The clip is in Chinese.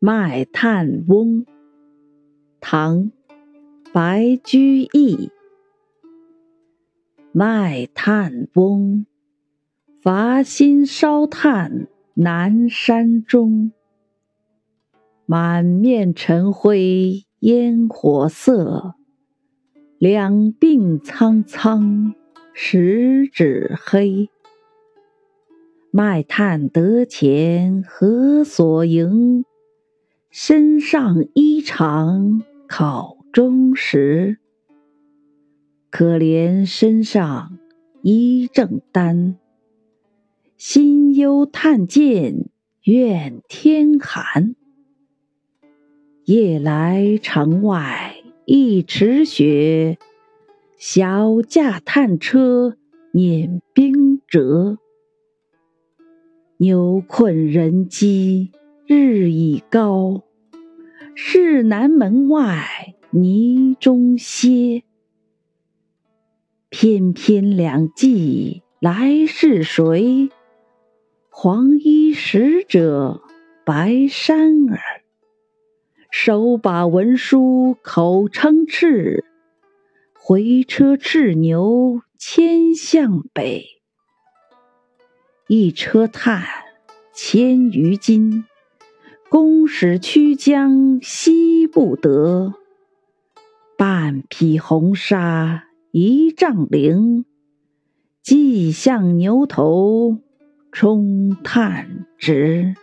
卖炭翁，唐·白居易。卖炭翁，伐薪烧炭南山中。满面尘灰烟火色，两鬓苍苍十指黑。卖炭得钱何所营？身上衣长，考中时。可怜身上衣正单，心忧炭贱愿天寒。夜来城外一尺雪，小驾炭车碾冰辙。牛困人饥日已高，市南门外泥中歇。翩翩两骑来是谁？黄衣使者白衫儿，手把文书口称敕，回车叱牛牵向北。一车炭千余斤，公使驱将惜不得。半匹红纱一丈绫，系向牛头充炭直。